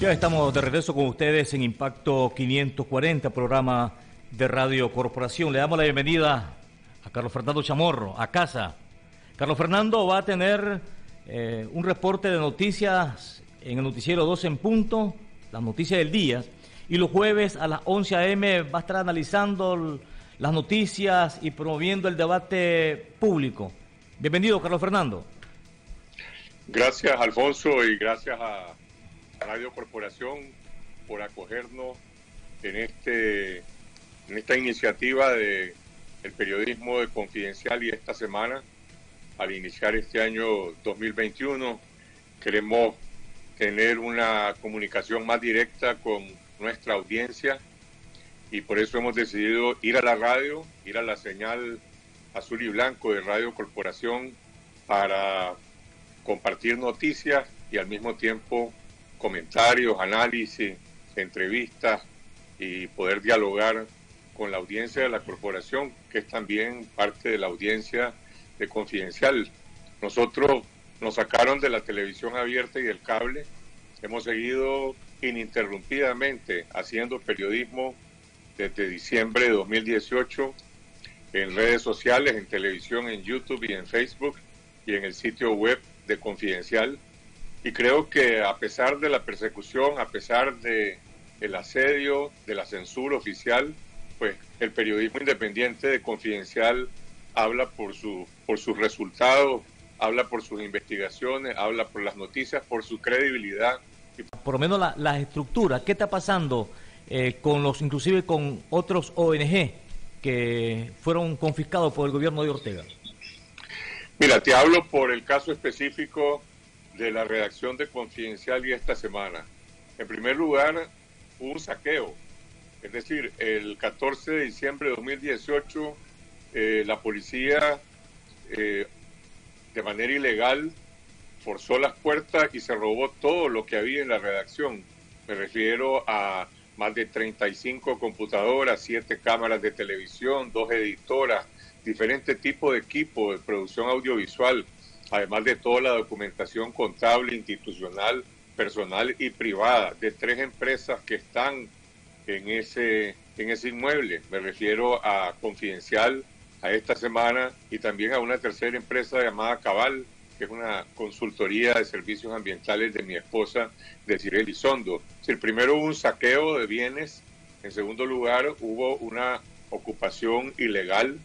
Ya estamos de regreso con ustedes en Impacto 540, programa de Radio Corporación. Le damos la bienvenida a Carlos Fernando Chamorro, a casa. Carlos Fernando va a tener eh, un reporte de noticias en el noticiero 12 en punto, las noticias del día, y los jueves a las 11 a.m. va a estar analizando las noticias y promoviendo el debate público. Bienvenido, Carlos Fernando. Gracias, Alfonso, y gracias a Radio Corporación por acogernos en este en esta iniciativa de el periodismo de confidencial y esta semana al iniciar este año 2021 queremos tener una comunicación más directa con nuestra audiencia y por eso hemos decidido ir a la radio, ir a la señal azul y blanco de Radio Corporación para compartir noticias y al mismo tiempo comentarios, análisis, entrevistas y poder dialogar con la audiencia de la corporación, que es también parte de la audiencia de Confidencial. Nosotros nos sacaron de la televisión abierta y del cable, hemos seguido ininterrumpidamente haciendo periodismo desde diciembre de 2018 en redes sociales, en televisión, en YouTube y en Facebook y en el sitio web de Confidencial y creo que a pesar de la persecución, a pesar de el asedio, de la censura oficial, pues el periodismo independiente de Confidencial habla por su por sus resultados, habla por sus investigaciones, habla por las noticias, por su credibilidad. Por lo menos la, las estructuras, ¿qué está pasando eh, con los, inclusive con otros ONG que fueron confiscados por el gobierno de Ortega? Mira, te hablo por el caso específico de la redacción de Confidencial y esta semana. En primer lugar, hubo un saqueo. Es decir, el 14 de diciembre de 2018, eh, la policía eh, de manera ilegal forzó las puertas y se robó todo lo que había en la redacción. Me refiero a más de 35 computadoras, 7 cámaras de televisión, dos editoras, diferentes tipos de equipo de producción audiovisual, además de toda la documentación contable, institucional, personal y privada de tres empresas que están en ese, en ese inmueble. Me refiero a Confidencial, a esta semana, y también a una tercera empresa llamada Cabal, que es una consultoría de servicios ambientales de mi esposa, de Cirel Elizondo. el primero hubo un saqueo de bienes, en segundo lugar hubo una ocupación ilegal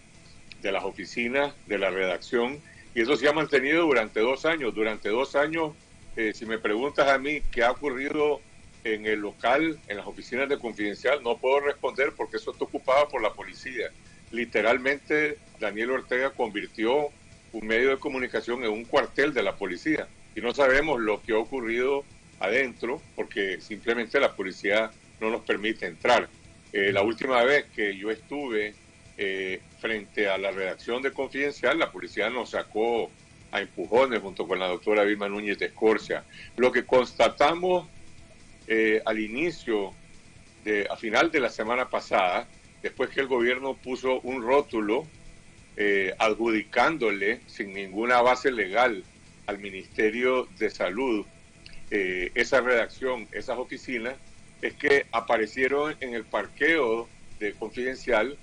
de las oficinas, de la redacción, y eso se ha mantenido durante dos años. Durante dos años, eh, si me preguntas a mí qué ha ocurrido en el local, en las oficinas de confidencial, no puedo responder porque eso está ocupado por la policía. Literalmente, Daniel Ortega convirtió un medio de comunicación en un cuartel de la policía y no sabemos lo que ha ocurrido adentro porque simplemente la policía no nos permite entrar. Eh, la última vez que yo estuve eh, frente a la redacción de Confidencial, la policía nos sacó a empujones junto con la doctora Vilma Núñez de Escorcia. Lo que constatamos eh, al inicio, de, a final de la semana pasada, después que el gobierno puso un rótulo eh, adjudicándole sin ninguna base legal al Ministerio de Salud esa redacción, esas oficinas, es que aparecieron en el parqueo de Confidencial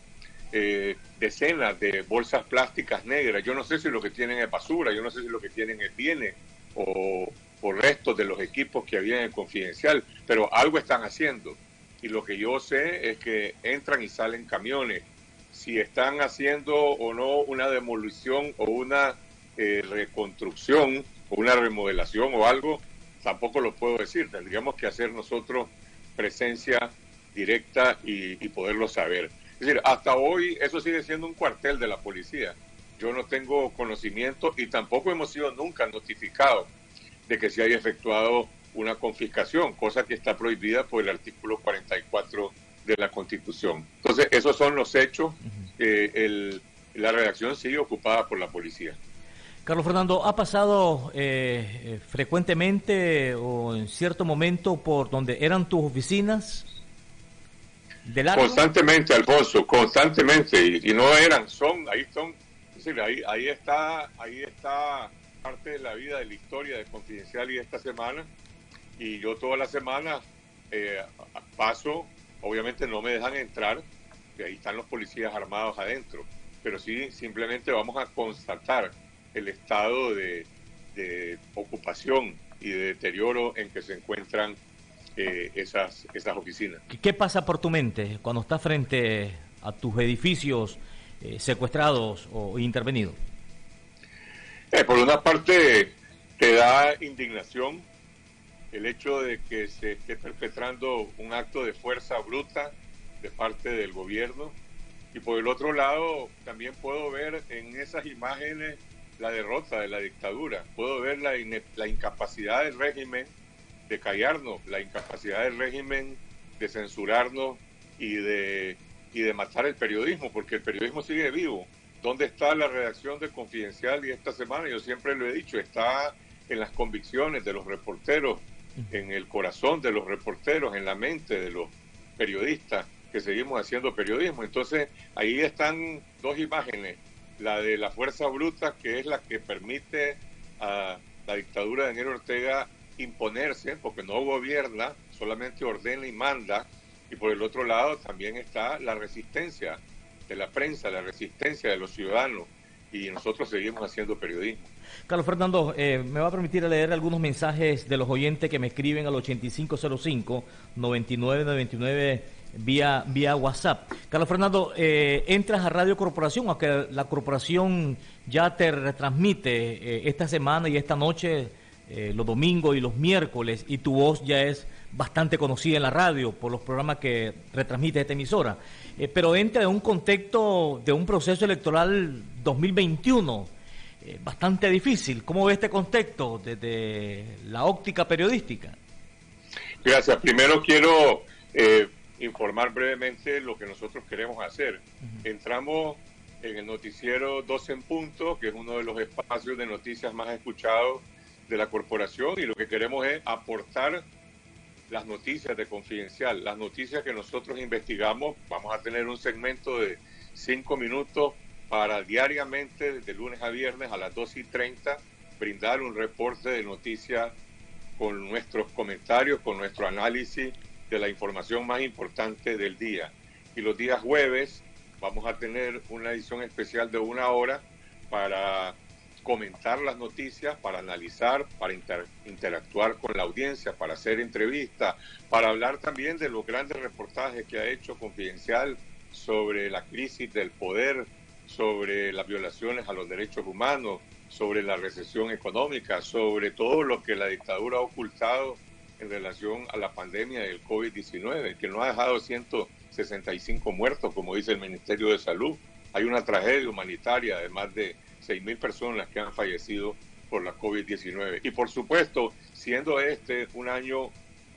eh, decenas de bolsas plásticas negras. Yo no sé si lo que tienen es basura, yo no sé si lo que tienen es bienes o, restos de los equipos que había en confidencial, pero algo están haciendo. Y lo que yo sé es que entran y salen camiones. Si están haciendo o no una demolición o una eh, reconstrucción o una remodelación o algo, tampoco lo puedo decir. Tendríamos que hacer nosotros presencia directa y poderlo saber. Es decir, hasta hoy eso sigue siendo un cuartel de la policía. Yo no tengo conocimiento y tampoco hemos sido nunca notificados de que se haya efectuado una confiscación, cosa que está prohibida por el artículo 44 de la Constitución. Entonces, esos son los hechos. el, la redacción sigue ocupada por la policía. Carlos Fernando, ¿ha pasado eh, eh, frecuentemente o en cierto momento por donde eran tus oficinas Constantemente, Alfonso, constantemente. Y, no eran, son, ahí son, ahí, ahí está, ahí está parte de la vida, de la historia de Confidencial y esta semana. y yo toda la semana eh, paso, obviamente no me dejan entrar, y ahí están los policías armados adentro, pero sí simplemente vamos a constatar el estado de, ocupación y de deterioro en que se encuentran eh, esas, esas oficinas. ¿Qué pasa por tu mente cuando estás frente a tus edificios eh, secuestrados o intervenidos? por una parte, te da indignación el hecho de que se esté perpetrando un acto de fuerza bruta de parte del gobierno. Y por el otro lado, también puedo ver en esas imágenes la derrota de la dictadura. Puedo ver la, la incapacidad del régimen de callarnos, la incapacidad del régimen de censurarnos y de, y de matar el periodismo, porque el periodismo sigue vivo. ¿Dónde está la redacción de Confidencial? Y esta semana, yo siempre lo he dicho, está en las convicciones de los reporteros, en el corazón de los reporteros, en la mente de los periodistas que seguimos haciendo periodismo. Entonces, ahí están dos imágenes, la de la fuerza bruta, que es la que permite a la dictadura de Daniel Ortega imponerse, porque no gobierna, solamente ordena y manda, y por el otro lado también está la resistencia de la prensa, la resistencia de los ciudadanos, y nosotros seguimos haciendo periodismo. Carlos Fernando, eh, me va a permitir leer algunos mensajes de los oyentes que me escriben al 8505-9999 vía, vía WhatsApp. Carlos Fernando, eh, entras a Radio Corporación, aunque la corporación ya te retransmite eh, esta semana y esta noche, los domingos y los miércoles, y tu voz ya es bastante conocida en la radio por los programas que retransmite esta emisora. pero entra en un contexto de un proceso electoral 2021 eh, bastante difícil. ¿Cómo ve este contexto desde la óptica periodística? Gracias. Primero quiero eh, informar brevemente lo que nosotros queremos hacer. Entramos en el noticiero 12 en punto, que es uno de los espacios de noticias más escuchados de la corporación y lo que queremos es aportar las noticias de confidencial, las noticias que nosotros investigamos. Vamos a tener un segmento de cinco minutos para diariamente, de lunes a viernes a las 2 y 30, brindar un reporte de noticias con nuestros comentarios, con nuestro análisis de la información más importante del día. Y los días jueves vamos a tener una edición especial de una hora para comentar las noticias, para analizar, para interactuar con la audiencia, para hacer entrevistas, para hablar también de los grandes reportajes que ha hecho Confidencial sobre la crisis del poder sobre las violaciones a los derechos humanos, sobre la recesión económica, sobre todo lo que la dictadura ha ocultado en relación a la pandemia del COVID-19, que no ha dejado 165 muertos, como dice el Ministerio de Salud. Hay una tragedia humanitaria de más de 6.000 personas que han fallecido por la COVID-19. Y por supuesto, siendo este un año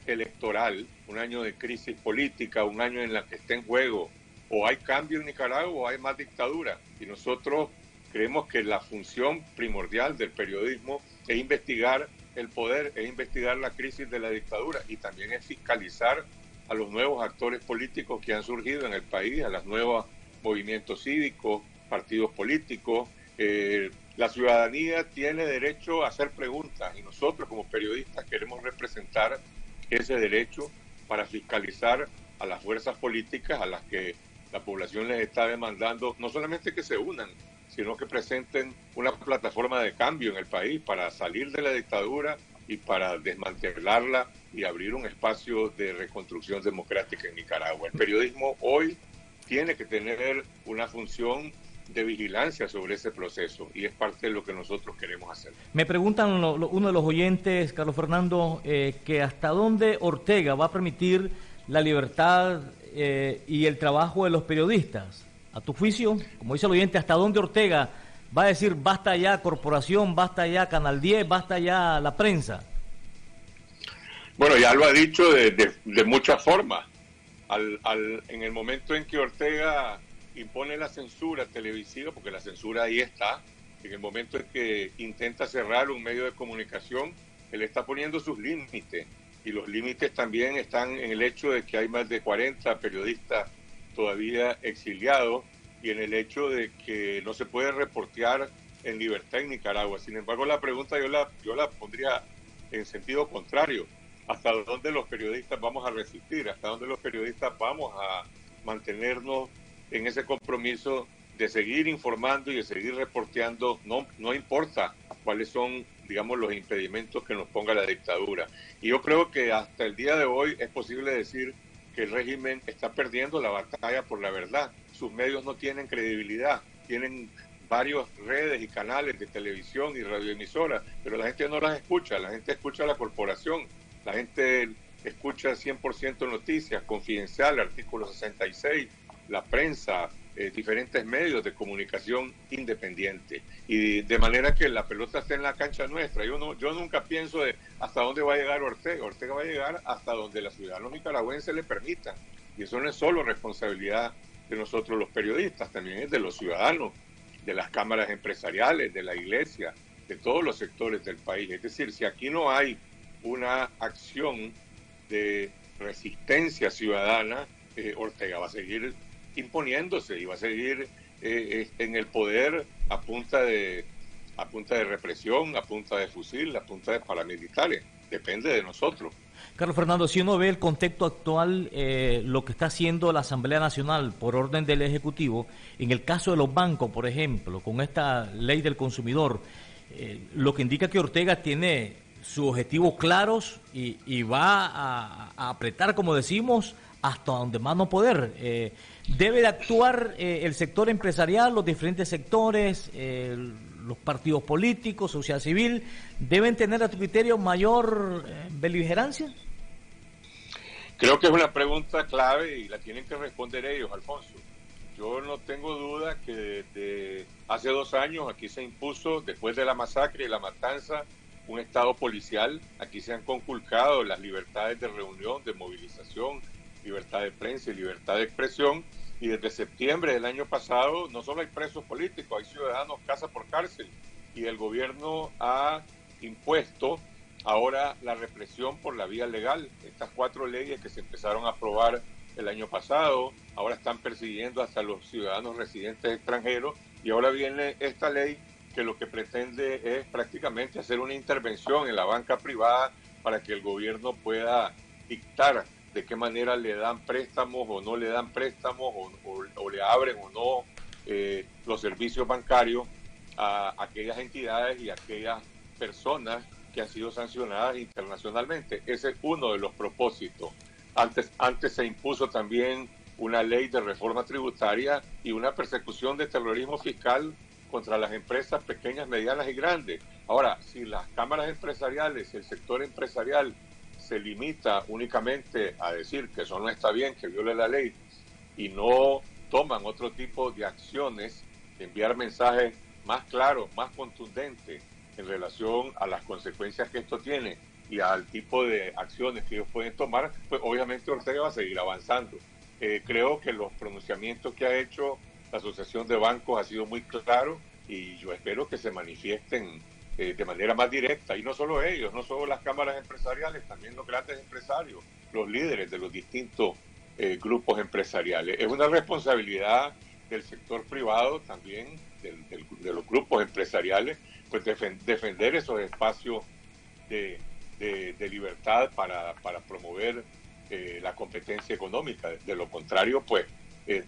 electoral, un año de crisis política, un año en el que está en juego o hay cambio en Nicaragua o hay más dictadura. Y nosotros creemos que la función primordial del periodismo es investigar el poder, es investigar la crisis de la dictadura y también es fiscalizar a los nuevos actores políticos que han surgido en el país, a los nuevos movimientos cívicos, partidos políticos. Eh, la ciudadanía tiene derecho a hacer preguntas y nosotros como periodistas queremos representar ese derecho para fiscalizar a las fuerzas políticas a las que la población les está demandando no solamente que se unan, sino que presenten una plataforma de cambio en el país para salir de la dictadura y para desmantelarla y abrir un espacio de reconstrucción democrática en Nicaragua. El periodismo hoy tiene que tener una función de vigilancia sobre ese proceso y es parte de lo que nosotros queremos hacer. Me preguntan uno de los oyentes, Carlos Fernando, eh, que hasta dónde Ortega va a permitir la libertad eh, y el trabajo de los periodistas. A tu juicio, como dice el oyente, ¿hasta dónde Ortega va a decir basta ya corporación, basta ya Canal 10, basta ya la prensa? Bueno, ya lo ha dicho de, de, muchas formas. Al, al, en el momento en que Ortega impone la censura televisiva, porque la censura ahí está, en el momento en que intenta cerrar un medio de comunicación, él está poniendo sus límites y los límites también están en el hecho de que hay más de 40 periodistas todavía exiliados y en el hecho de que no se puede reportear en libertad en Nicaragua. Sin embargo, la pregunta yo la, yo la pondría en sentido contrario. hasta dónde los periodistas vamos a resistir, hasta dónde los periodistas vamos a mantenernos en ese compromiso de seguir informando y de seguir reporteando, no, no importa cuáles son, digamos, los impedimentos que nos ponga la dictadura. Y yo creo que hasta el día de hoy es posible decir que el régimen está perdiendo la batalla por la verdad. Sus medios no tienen credibilidad, tienen varias redes y canales de televisión y radioemisoras, pero la gente no las escucha, la gente escucha a la corporación, la gente escucha 100% noticias, confidencial, artículo 66, la prensa, eh, diferentes medios de comunicación independiente. Y de manera que la pelota esté en la cancha nuestra. Yo, no, yo nunca pienso de hasta dónde va a llegar Ortega. Ortega va a llegar hasta donde la ciudadanos nicaragüenses le permitan. Y eso no es solo responsabilidad de nosotros los periodistas, también es de los ciudadanos, de las cámaras empresariales, de la iglesia, de todos los sectores del país. Es decir, si aquí no hay una acción de resistencia ciudadana, eh, Ortega va a seguir imponiéndose y va a seguir eh, eh, en el poder a punta de a punta de represión, a punta de fusil, a punta de paramilitares. Depende de nosotros. Carlos Fernando, si uno ve el contexto actual, eh, lo que está haciendo la Asamblea Nacional por orden del Ejecutivo, en el caso de los bancos, por ejemplo, con esta ley del consumidor, lo que indica que Ortega tiene sus objetivos claros y, va a, apretar, como decimos, hasta donde más no poder. Eh, debe de actuar eh, el sector empresarial, los diferentes sectores, eh, los partidos políticos, sociedad civil, deben tener a tu criterio mayor beligerancia. Creo que es una pregunta clave y la tienen que responder ellos, Alfonso. Yo no tengo duda que desde hace dos años aquí se impuso, después de la masacre y la matanza, un estado policial. Aquí se han conculcado las libertades de reunión, de movilización, libertad de prensa y libertad de expresión. Y desde septiembre del año pasado no solo hay presos políticos, hay ciudadanos casa por cárcel. Y el gobierno ha impuesto ahora la represión por la vía legal. Estas cuatro leyes que se empezaron a aprobar el año pasado, ahora están persiguiendo hasta los ciudadanos residentes extranjeros. Y ahora viene esta ley que lo que pretende es prácticamente hacer una intervención en la banca privada para que el gobierno pueda dictar de qué manera le dan préstamos o no le dan préstamos o, le abren o no eh, los servicios bancarios a aquellas entidades y aquellas personas que han sido sancionadas internacionalmente. Ese es uno de los propósitos. Antes, antes se impuso también una ley de reforma tributaria y una persecución de terrorismo fiscal contra las empresas pequeñas, medianas y grandes. Ahora, si las cámaras empresariales, el sector empresarial se limita únicamente a decir que eso no está bien, que viole la ley, y no toman otro tipo de acciones, enviar mensajes más claros, más contundentes en relación a las consecuencias que esto tiene y al tipo de acciones que ellos pueden tomar, pues obviamente Ortega va a seguir avanzando. Eh, creo que los pronunciamientos que ha hecho la Asociación de Bancos ha sido muy claro y yo espero que se manifiesten eh, de manera más directa, y no solo ellos, no solo las cámaras empresariales, también los grandes empresarios, los líderes de los distintos eh, grupos empresariales. Es una responsabilidad del sector privado también, de los grupos empresariales, pues defender esos espacios de, libertad para, promover eh, la competencia económica. De lo contrario, pues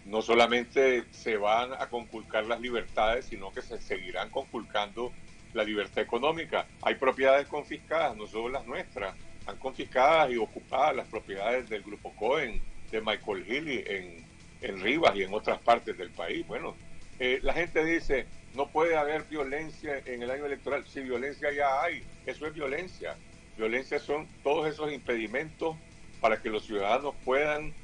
no solamente se van a conculcar las libertades, sino que se seguirán conculcando la libertad económica. Hay propiedades confiscadas, no solo las nuestras, han confiscadas y ocupadas las propiedades del grupo Cohen, de Michael Healy en, en Rivas y en otras partes del país. Bueno, eh, la gente dice, no puede haber violencia en el año electoral. Si violencia ya hay, eso es violencia. Violencia son todos esos impedimentos para que los ciudadanos puedan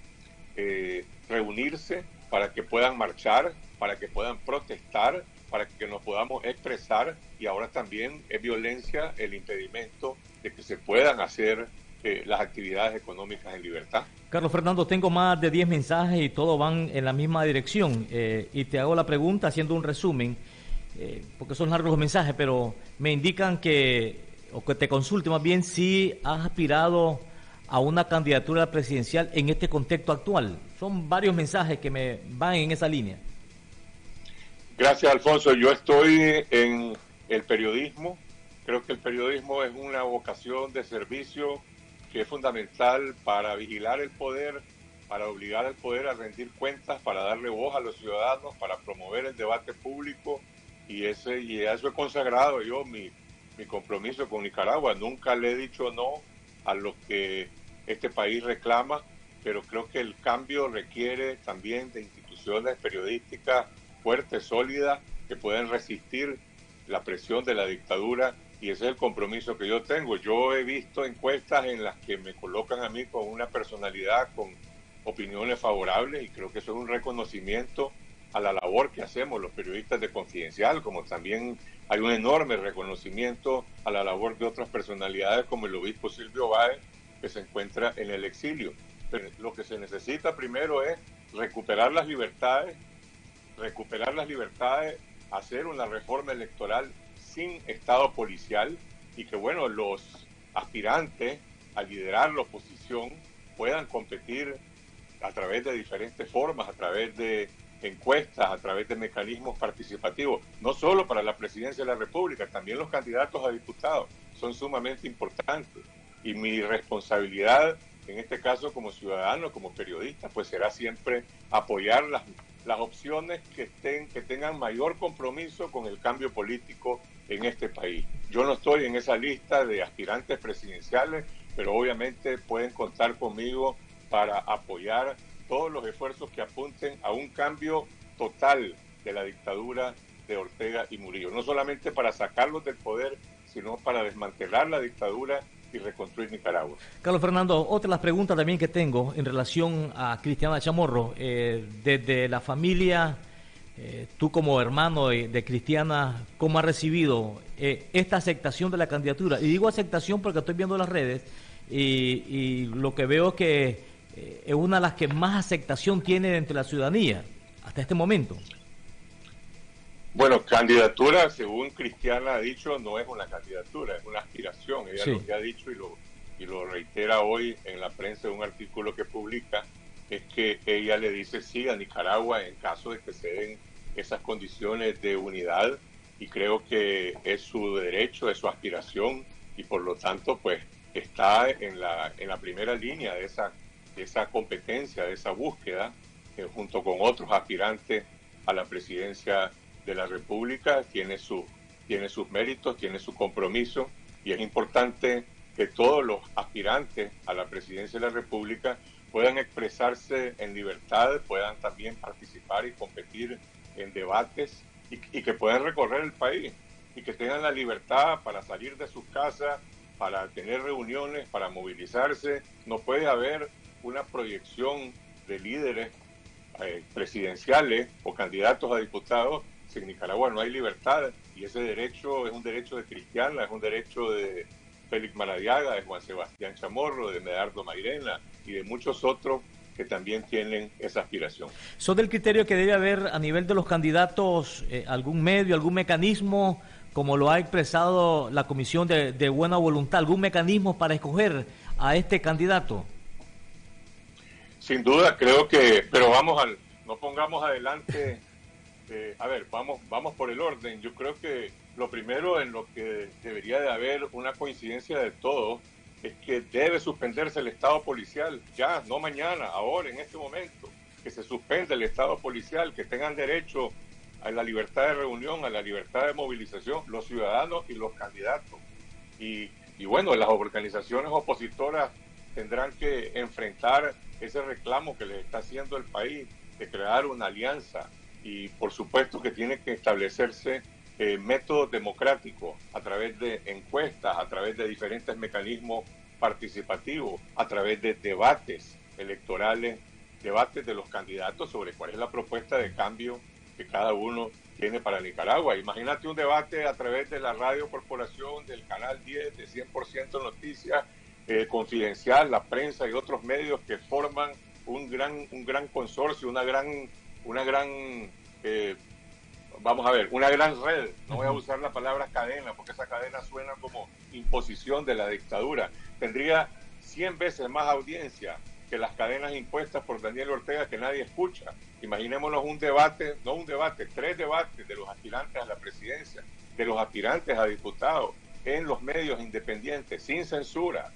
eh, reunirse, para que puedan marchar, para que puedan protestar para que nos podamos expresar y ahora también es violencia el impedimento de que se puedan hacer eh, las actividades económicas en libertad. Carlos Fernando, tengo más de 10 mensajes y todos van en la misma dirección eh, y te hago la pregunta haciendo un resumen, eh, porque son largos los mensajes, pero me indican que, o que te consulte más bien si has aspirado a una candidatura presidencial en este contexto actual. Son varios mensajes que me van en esa línea. Gracias, Alfonso. Yo estoy en el periodismo. Creo que el periodismo es una vocación de servicio que es fundamental para vigilar el poder, para obligar al poder a rendir cuentas, para darle voz a los ciudadanos, para promover el debate público y ese y eso he consagrado yo mi, mi compromiso con Nicaragua. Nunca le he dicho no a lo que este país reclama, pero creo que el cambio requiere también de instituciones periodísticas fuertes, sólidas, que puedan resistir la presión de la dictadura y ese es el compromiso que yo tengo. Yo he visto encuestas en las que me colocan a mí con una personalidad, con opiniones favorables y creo que eso es un reconocimiento a la labor que hacemos los periodistas de Confidencial, como también hay un enorme reconocimiento a la labor de otras personalidades como el obispo Silvio Báez, que se encuentra en el exilio. Pero lo que se necesita primero es recuperar las libertades, recuperar las libertades, hacer una reforma electoral sin Estado policial y que, bueno, los aspirantes a liderar la oposición puedan competir a través de diferentes formas, a través de encuestas, a través de mecanismos participativos, no solo para la presidencia de la República, también los candidatos a diputados son sumamente importantes. Y mi responsabilidad, en este caso como ciudadano, como periodista, pues será siempre apoyar las, las opciones que, estén, que tengan mayor compromiso con el cambio político en este país. Yo no estoy en esa lista de aspirantes presidenciales, pero obviamente pueden contar conmigo para apoyar todos los esfuerzos que apunten a un cambio total de la dictadura de Ortega y Murillo, no solamente para sacarlos del poder, sino para desmantelar la dictadura y reconstruir Nicaragua. Carlos Fernando, otra de las preguntas también que tengo en relación a Cristiana Chamorro, eh, desde la familia, eh, tú como hermano de, Cristiana, ¿cómo has recibido eh, esta aceptación de la candidatura? Y digo aceptación porque estoy viendo las redes y, y lo que veo es que eh, es una de las que más aceptación tiene entre la ciudadanía hasta este momento. Bueno, candidatura, según Cristiana ha dicho, no es una candidatura, es una aspiración. Ella lo que ha dicho y lo, y lo reitera hoy en la prensa de un artículo que publica, es que ella le dice sí a Nicaragua en caso de que se den esas condiciones de unidad y creo que es su derecho, es su aspiración y por lo tanto pues está en la, en la primera línea de esa de esa competencia, de esa búsqueda, eh, junto con otros aspirantes a la presidencia de la República, tiene, su, tiene sus méritos, tiene su compromiso y es importante que todos los aspirantes a la presidencia de la República puedan expresarse en libertad, puedan también participar y competir en debates y, que puedan recorrer el país y que tengan la libertad para salir de sus casas, para tener reuniones, para movilizarse. No puede haber una proyección de líderes eh, presidenciales o candidatos a diputados si en Nicaragua no hay libertad y ese derecho es un derecho de Cristiana, es un derecho de Félix Maradiaga, de Juan Sebastián Chamorro, de Medardo Mairena y de muchos otros que también tienen esa aspiración. ¿Son del criterio que debe haber a nivel de los candidatos eh, algún medio, algún mecanismo, como lo ha expresado la Comisión de, de Buena Voluntad, algún mecanismo para escoger a este candidato? Sin duda, creo que, pero vamos al, no pongamos adelante, eh, a ver, vamos, vamos por el orden. Yo creo que lo primero en lo que debería de haber una coincidencia de todos es que debe suspenderse el estado policial, ya, no mañana, ahora, en este momento, que se suspende el estado policial, que tengan derecho a la libertad de reunión, a la libertad de movilización, los ciudadanos y los candidatos. Y, y bueno, las organizaciones opositoras tendrán que enfrentar ese reclamo que les está haciendo el país de crear una alianza y por supuesto que tiene que establecerse eh, métodos democráticos a través de encuestas, a través de diferentes mecanismos participativos, a través de debates electorales, debates de los candidatos sobre cuál es la propuesta de cambio que cada uno tiene para Nicaragua. Imagínate un debate a través de la radio corporación, del canal 10, de 100% noticias, eh, confidencial, la prensa y otros medios que forman un gran, un gran consorcio, una gran, una gran eh, vamos a ver, una gran red, no voy a usar la palabra cadena, porque esa cadena suena como imposición de la dictadura, tendría 100 veces más audiencia que las cadenas impuestas por Daniel Ortega que nadie escucha. Imaginémonos un debate, no un debate, tres debates de los aspirantes a la presidencia, de los aspirantes a diputados en los medios independientes, sin censura,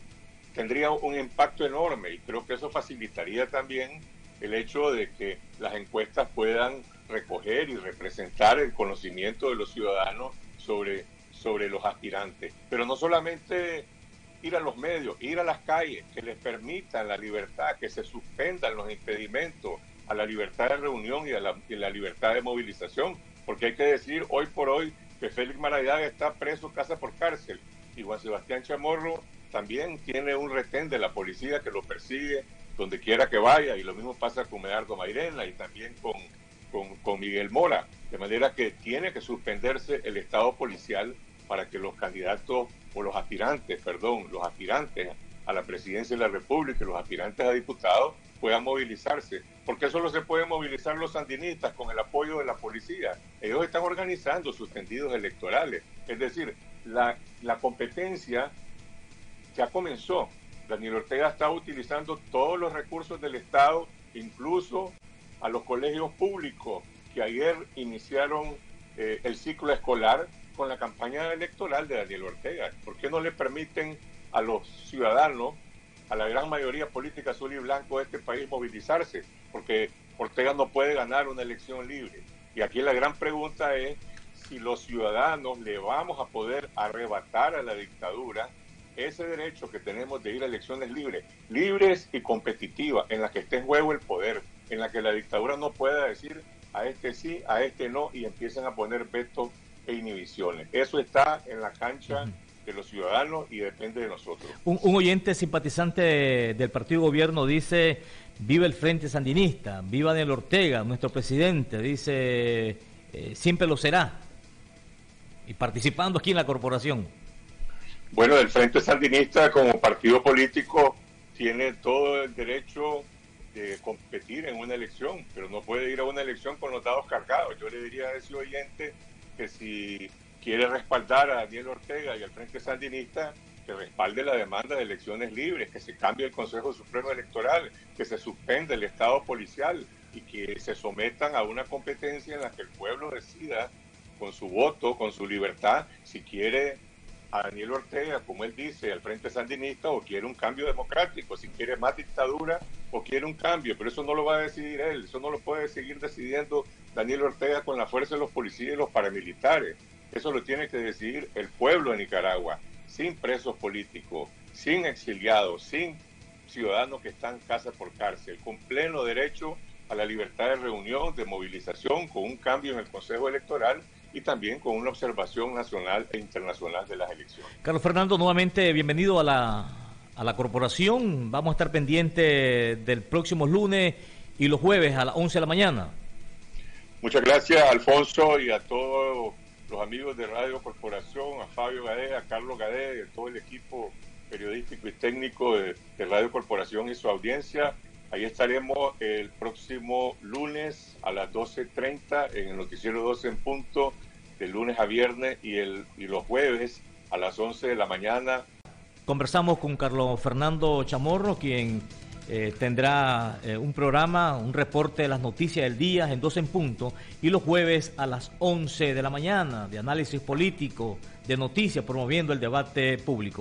tendría un impacto enorme y creo que eso facilitaría también el hecho de que las encuestas puedan recoger y representar el conocimiento de los ciudadanos sobre, sobre los aspirantes. Pero no solamente ir a los medios, ir a las calles, que les permitan la libertad, que se suspendan los impedimentos a la libertad de reunión y a la, libertad de movilización, porque hay que decir hoy por hoy que Félix Maragall está preso casa por cárcel y Juan Sebastián Chamorro también tiene un retén de la policía que lo persigue donde quiera que vaya y lo mismo pasa con Medardo Mairena y también con, con, Miguel Mora, de manera que tiene que suspenderse el estado policial para que los candidatos o los aspirantes, perdón, los aspirantes a la presidencia de la República y los aspirantes a diputados puedan movilizarse. Porque solo se pueden movilizar los sandinistas con el apoyo de la policía. Ellos están organizando sus tendidos electorales. Es decir, la, la competencia ya comenzó. Daniel Ortega está utilizando todos los recursos del Estado, incluso a los colegios públicos que ayer iniciaron eh, el ciclo escolar con la campaña electoral de Daniel Ortega. ¿Por qué no le permiten a los ciudadanos, a la gran mayoría política azul y blanco de este país movilizarse? Porque Ortega no puede ganar una elección libre. Y aquí la gran pregunta es si los ciudadanos le vamos a poder arrebatar a la dictadura ese derecho que tenemos de ir a elecciones libres, libres y competitivas, en las que esté en juego el poder, en la que la dictadura no pueda decir a este sí, a este no, y empiecen a poner vetos e inhibiciones. Eso está en la cancha de los ciudadanos y depende de nosotros. Un, oyente simpatizante del partido gobierno dice, viva el Frente Sandinista, viva Daniel Ortega, nuestro presidente, dice, eh, siempre lo será. Y participando aquí en la corporación. Bueno, el Frente Sandinista como partido político tiene todo el derecho de competir en una elección, pero no puede ir a una elección con los dados cargados. Yo le diría a ese oyente que si quiere respaldar a Daniel Ortega y al Frente Sandinista, que respalde la demanda de elecciones libres, que se cambie el Consejo Supremo Electoral, que se suspenda el Estado policial y que se sometan a una competencia en la que el pueblo decida con su voto, con su libertad, si quiere a Daniel Ortega, como él dice, al Frente Sandinista, o quiere un cambio democrático, si quiere más dictadura o quiere un cambio, pero eso no lo va a decidir él, eso no lo puede seguir decidiendo Daniel Ortega con la fuerza de los policías y los paramilitares, eso lo tiene que decidir el pueblo de Nicaragua, sin presos políticos, sin exiliados, sin ciudadanos que están casa por cárcel, con pleno derecho a la libertad de reunión, de movilización, con un cambio en el Consejo Electoral y también con una observación nacional e internacional de las elecciones. Carlos Fernando, nuevamente bienvenido a la, a la corporación. Vamos a estar pendientes del próximo lunes y los jueves a las 11 de la mañana. Muchas gracias, Alfonso, y a todos los amigos de Radio Corporación, a Fabio Gadé, a Carlos Gadé, a todo el equipo periodístico y técnico de, de Radio Corporación y su audiencia. Ahí estaremos el próximo lunes a las 12.30 en el Noticiero 12 en punto, de lunes a viernes y, el, y los jueves a las 11 de la mañana. Conversamos con Carlos Fernando Chamorro, quien eh, tendrá eh, un programa, un reporte de las noticias del día en 12 en punto y los jueves a las 11 de la mañana de análisis político, de noticias, promoviendo el debate público.